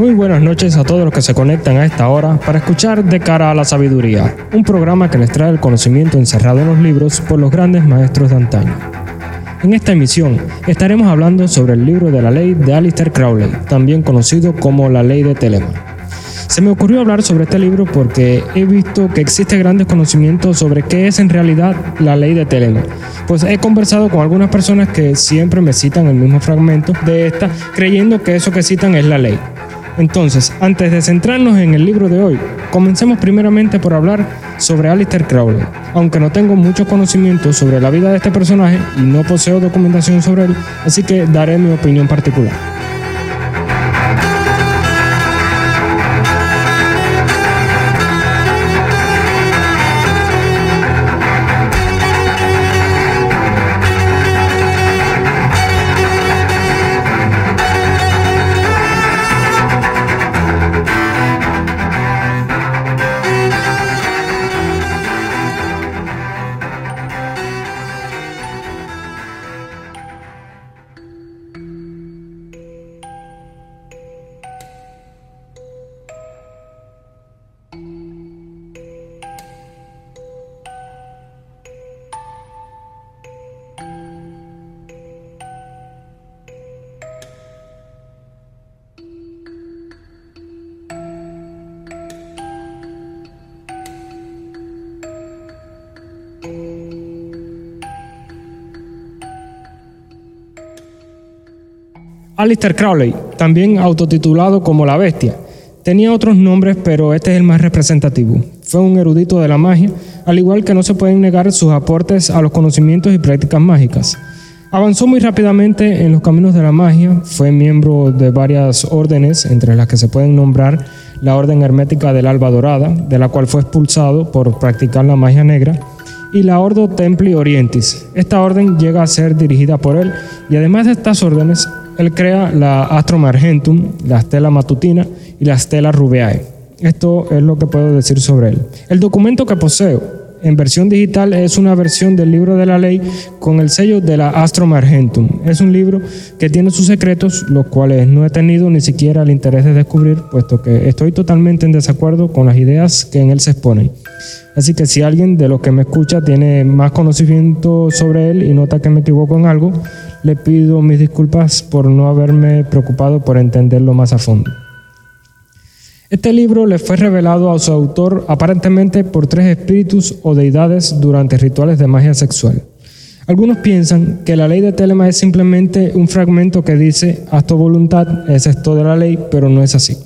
Muy buenas noches a todos los que se conectan a esta hora para escuchar De cara a la sabiduría, un programa que les trae el conocimiento encerrado en los libros por los grandes maestros de antaño. En esta emisión estaremos hablando sobre el libro de la ley de Alistair Crowley, también conocido como la ley de Telemann. Se me ocurrió hablar sobre este libro porque he visto que existe grandes conocimientos sobre qué es en realidad la ley de Telemann. Pues he conversado con algunas personas que siempre me citan el mismo fragmento de esta, creyendo que eso que citan es la ley. Entonces, antes de centrarnos en el libro de hoy, comencemos primeramente por hablar sobre Alistair Crowley. Aunque no tengo mucho conocimiento sobre la vida de este personaje y no poseo documentación sobre él, así que daré mi opinión particular. Alistair Crowley, también autotitulado como La Bestia, tenía otros nombres, pero este es el más representativo. Fue un erudito de la magia, al igual que no se pueden negar sus aportes a los conocimientos y prácticas mágicas. Avanzó muy rápidamente en los caminos de la magia, fue miembro de varias órdenes, entre las que se pueden nombrar la Orden Hermética del Alba Dorada, de la cual fue expulsado por practicar la magia negra, y la Ordo Templi Orientis. Esta orden llega a ser dirigida por él y además de estas órdenes él crea la Astrum Argentum, la Stella Matutina y la Stella Rubeae. Esto es lo que puedo decir sobre él. El documento que poseo en versión digital es una versión del libro de la ley con el sello de la Astrum Argentum. Es un libro que tiene sus secretos, los cuales no he tenido ni siquiera el interés de descubrir, puesto que estoy totalmente en desacuerdo con las ideas que en él se exponen. Así que si alguien de los que me escucha tiene más conocimiento sobre él y nota que me equivoco en algo, le pido mis disculpas por no haberme preocupado por entenderlo más a fondo. Este libro le fue revelado a su autor aparentemente por tres espíritus o deidades durante rituales de magia sexual. Algunos piensan que la ley de Telema es simplemente un fragmento que dice haz tu voluntad, es esto de la ley, pero no es así.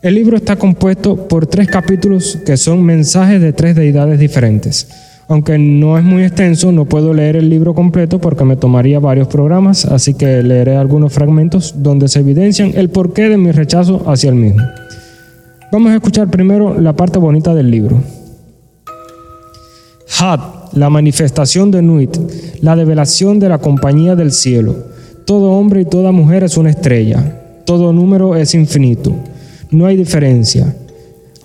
El libro está compuesto por tres capítulos que son mensajes de tres deidades diferentes. Aunque no es muy extenso, no puedo leer el libro completo porque me tomaría varios programas, así que leeré algunos fragmentos donde se evidencian el porqué de mi rechazo hacia el mismo. Vamos a escuchar primero la parte bonita del libro. Had, la manifestación de Nuit, la develación de la compañía del cielo. Todo hombre y toda mujer es una estrella, todo número es infinito, no hay diferencia.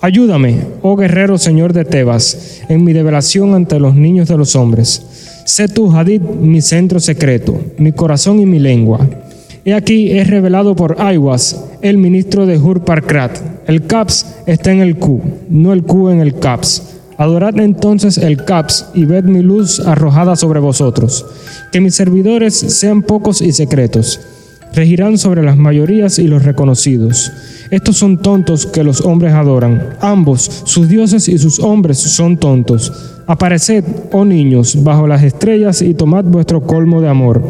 Ayúdame, oh guerrero Señor de Tebas, en mi develación ante los niños de los hombres. Sé tú, Hadid, mi centro secreto, mi corazón y mi lengua. He aquí es revelado por Aiwas, el ministro de Hurparkrat. El Caps está en el Q, no el Q en el Caps. Adorad entonces el Caps y ved mi luz arrojada sobre vosotros. Que mis servidores sean pocos y secretos. Regirán sobre las mayorías y los reconocidos estos son tontos que los hombres adoran. Ambos, sus dioses y sus hombres, son tontos. Apareced, oh niños, bajo las estrellas y tomad vuestro colmo de amor.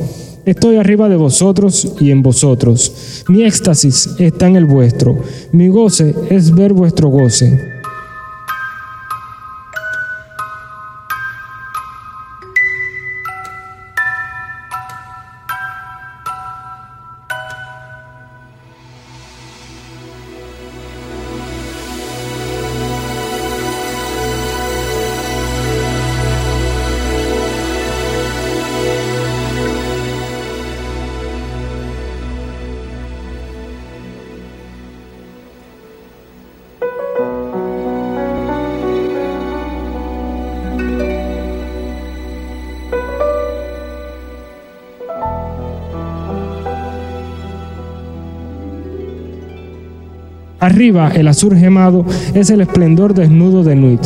Estoy arriba de vosotros y en vosotros. Mi éxtasis está en el vuestro. Mi goce es ver vuestro goce. Arriba, el azul gemado es el esplendor desnudo de Nuit.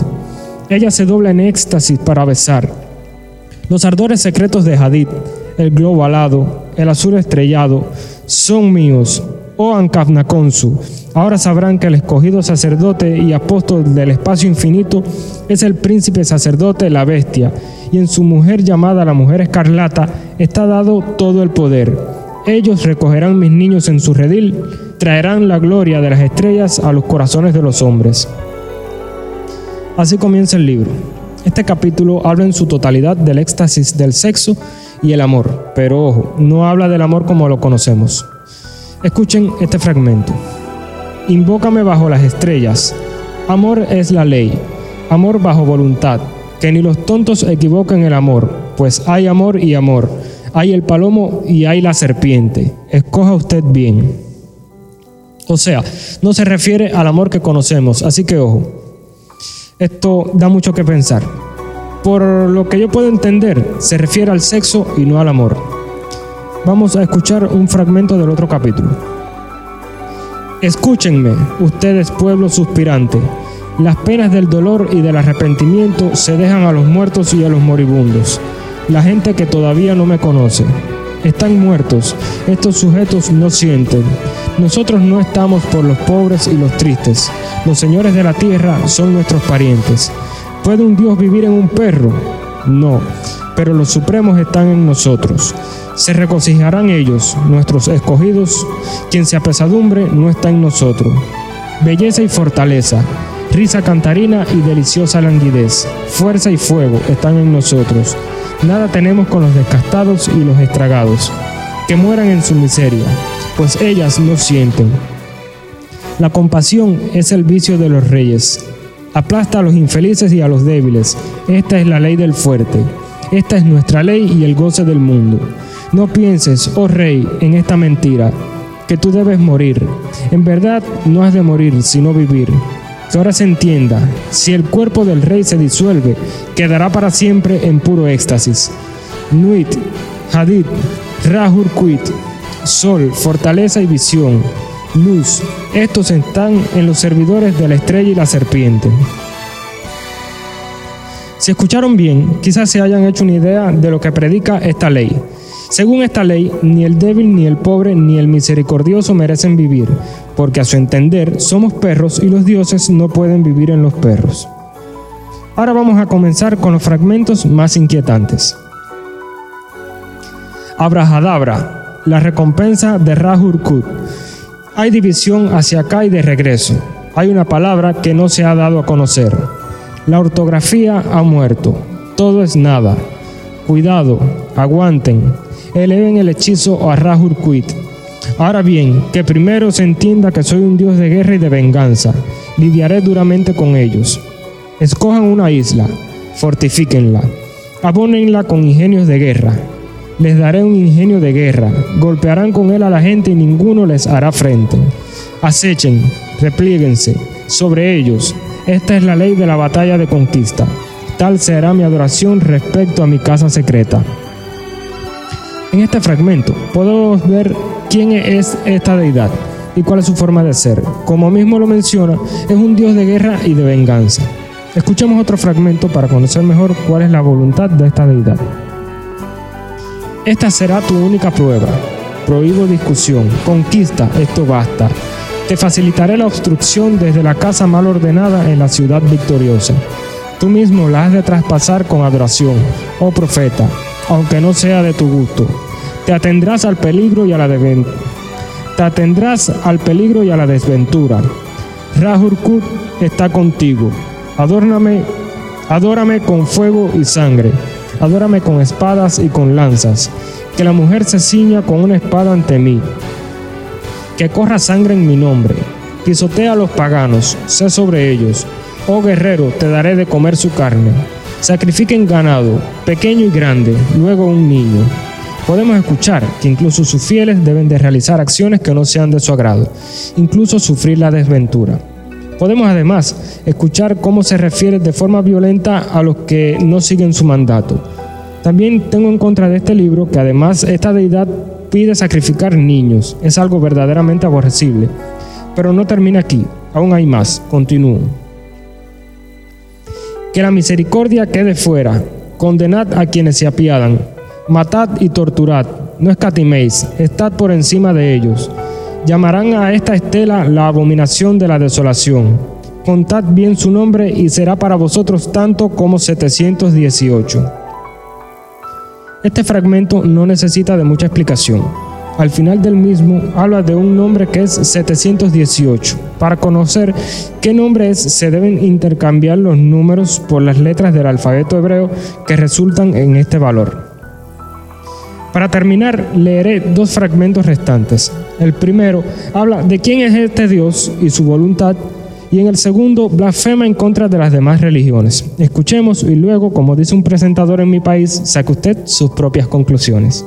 Ella se dobla en éxtasis para besar. Los ardores secretos de Hadid, el globo alado, el azul estrellado, son míos, oh Ankafnakonsu. Ahora sabrán que el escogido sacerdote y apóstol del espacio infinito es el príncipe sacerdote, la bestia, y en su mujer llamada la mujer escarlata está dado todo el poder. Ellos recogerán mis niños en su redil, traerán la gloria de las estrellas a los corazones de los hombres. Así comienza el libro. Este capítulo habla en su totalidad del éxtasis del sexo y el amor, pero ojo, no habla del amor como lo conocemos. Escuchen este fragmento. Invócame bajo las estrellas. Amor es la ley. Amor bajo voluntad. Que ni los tontos equivoquen el amor, pues hay amor y amor. Hay el palomo y hay la serpiente. Escoja usted bien. O sea, no se refiere al amor que conocemos, así que ojo. Esto da mucho que pensar. Por lo que yo puedo entender, se refiere al sexo y no al amor. Vamos a escuchar un fragmento del otro capítulo. Escúchenme, ustedes pueblo suspirante. Las penas del dolor y del arrepentimiento se dejan a los muertos y a los moribundos. La gente que todavía no me conoce. Están muertos, estos sujetos no sienten. Nosotros no estamos por los pobres y los tristes. Los señores de la tierra son nuestros parientes. ¿Puede un Dios vivir en un perro? No, pero los supremos están en nosotros. Se regocijarán ellos, nuestros escogidos, quien se apesadumbre no está en nosotros. Belleza y fortaleza, risa cantarina y deliciosa languidez, fuerza y fuego están en nosotros. Nada tenemos con los descastados y los estragados, que mueran en su miseria, pues ellas no sienten. La compasión es el vicio de los reyes. Aplasta a los infelices y a los débiles. Esta es la ley del fuerte. Esta es nuestra ley y el goce del mundo. No pienses, oh rey, en esta mentira, que tú debes morir. En verdad no has de morir, sino vivir. Que ahora se entienda, si el cuerpo del rey se disuelve, quedará para siempre en puro éxtasis. Nuit, Hadid, Rahur Kuit, Sol, fortaleza y visión, luz, estos están en los servidores de la estrella y la serpiente. Si escucharon bien, quizás se hayan hecho una idea de lo que predica esta ley. Según esta ley, ni el débil, ni el pobre, ni el misericordioso merecen vivir, porque a su entender somos perros y los dioses no pueden vivir en los perros. Ahora vamos a comenzar con los fragmentos más inquietantes. Abrahadabra, la recompensa de Rahur Kut. Hay división hacia acá y de regreso. Hay una palabra que no se ha dado a conocer. La ortografía ha muerto. Todo es nada. Cuidado, aguanten eleven el hechizo a Rahur Kuit. Ahora bien, que primero se entienda que soy un dios de guerra y de venganza. Lidiaré duramente con ellos. Escojan una isla, fortifíquenla, abónenla con ingenios de guerra. Les daré un ingenio de guerra, golpearán con él a la gente y ninguno les hará frente. Acechen, replieguense sobre ellos. Esta es la ley de la batalla de conquista. Tal será mi adoración respecto a mi casa secreta. En este fragmento podemos ver quién es esta deidad y cuál es su forma de ser. Como mismo lo menciona, es un dios de guerra y de venganza. Escuchemos otro fragmento para conocer mejor cuál es la voluntad de esta deidad. Esta será tu única prueba. Prohíbo discusión. Conquista, esto basta. Te facilitaré la obstrucción desde la casa mal ordenada en la ciudad victoriosa. Tú mismo la has de traspasar con adoración, oh profeta, aunque no sea de tu gusto. Te atendrás al peligro y a la desventura. Te atendrás al peligro y a la desventura. Está contigo. Adórname, adórame con fuego y sangre. Adórame con espadas y con lanzas. Que la mujer se ciña con una espada ante mí. Que corra sangre en mi nombre. Pisotea a los paganos, sé sobre ellos. Oh guerrero, te daré de comer su carne. Sacrifiquen ganado, pequeño y grande, luego un niño. Podemos escuchar que incluso sus fieles deben de realizar acciones que no sean de su agrado, incluso sufrir la desventura. Podemos además escuchar cómo se refiere de forma violenta a los que no siguen su mandato. También tengo en contra de este libro que además esta deidad pide sacrificar niños. Es algo verdaderamente aborrecible. Pero no termina aquí, aún hay más, continúo. Que la misericordia quede fuera, condenad a quienes se apiadan, matad y torturad, no escatiméis, estad por encima de ellos. Llamarán a esta estela la abominación de la desolación. Contad bien su nombre y será para vosotros tanto como 718. Este fragmento no necesita de mucha explicación. Al final del mismo habla de un nombre que es 718. Para conocer qué nombre es, se deben intercambiar los números por las letras del alfabeto hebreo que resultan en este valor. Para terminar, leeré dos fragmentos restantes. El primero habla de quién es este Dios y su voluntad y en el segundo blasfema en contra de las demás religiones. Escuchemos y luego, como dice un presentador en mi país, saque usted sus propias conclusiones.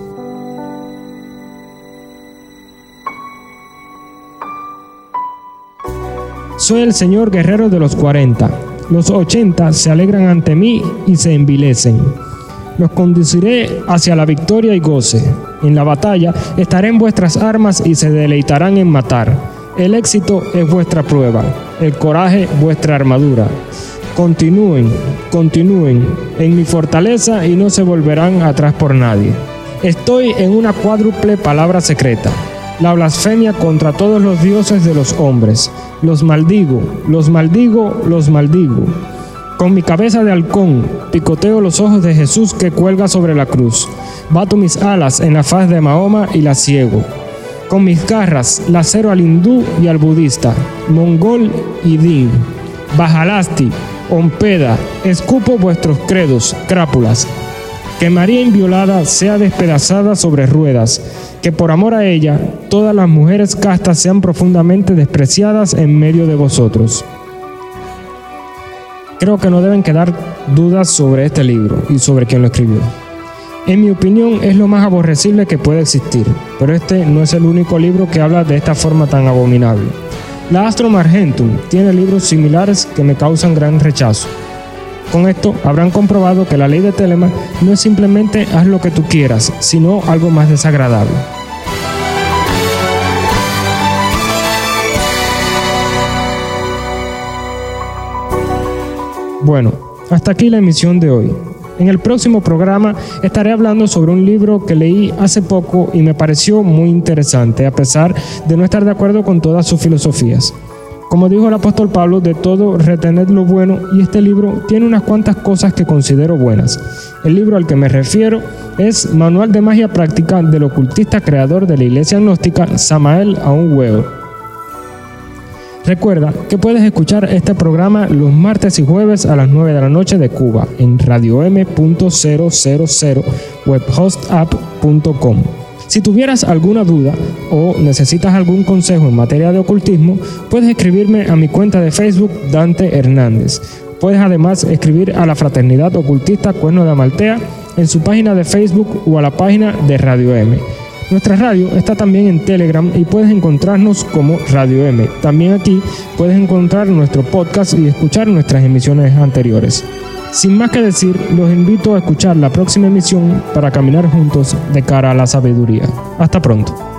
Soy el Señor guerrero de los 40. Los 80 se alegran ante mí y se envilecen. Los conduciré hacia la victoria y goce. En la batalla estaré en vuestras armas y se deleitarán en matar. El éxito es vuestra prueba, el coraje vuestra armadura. Continúen, continúen en mi fortaleza y no se volverán atrás por nadie. Estoy en una cuádruple palabra secreta, la blasfemia contra todos los dioses de los hombres. Los maldigo, los maldigo, los maldigo. Con mi cabeza de halcón picoteo los ojos de Jesús que cuelga sobre la cruz. Bato mis alas en la faz de Mahoma y la ciego. Con mis garras lacero al hindú y al budista, mongol y din, bajalasti, ompeda, escupo vuestros credos, crápulas. Que María inviolada sea despedazada sobre ruedas, que por amor a ella todas las mujeres castas sean profundamente despreciadas en medio de vosotros. Creo que no deben quedar dudas sobre este libro y sobre quién lo escribió. En mi opinión es lo más aborrecible que puede existir, pero este no es el único libro que habla de esta forma tan abominable. La Astro Argentum tiene libros similares que me causan gran rechazo. Con esto habrán comprobado que la ley de Telemann no es simplemente haz lo que tú quieras, sino algo más desagradable. Bueno, hasta aquí la emisión de hoy. En el próximo programa estaré hablando sobre un libro que leí hace poco y me pareció muy interesante, a pesar de no estar de acuerdo con todas sus filosofías. Como dijo el apóstol Pablo, de todo retened lo bueno y este libro tiene unas cuantas cosas que considero buenas. El libro al que me refiero es Manual de Magia Práctica del ocultista creador de la iglesia gnóstica Samael Aun Recuerda que puedes escuchar este programa los martes y jueves a las 9 de la noche de Cuba en radio m.000 webhostapp.com. Si tuvieras alguna duda o necesitas algún consejo en materia de ocultismo, puedes escribirme a mi cuenta de Facebook Dante Hernández. Puedes además escribir a la Fraternidad Ocultista Cuerno de Amaltea en su página de Facebook o a la página de Radio M. Nuestra radio está también en Telegram y puedes encontrarnos como Radio M. También aquí puedes encontrar nuestro podcast y escuchar nuestras emisiones anteriores. Sin más que decir, los invito a escuchar la próxima emisión para caminar juntos de cara a la sabiduría. Hasta pronto.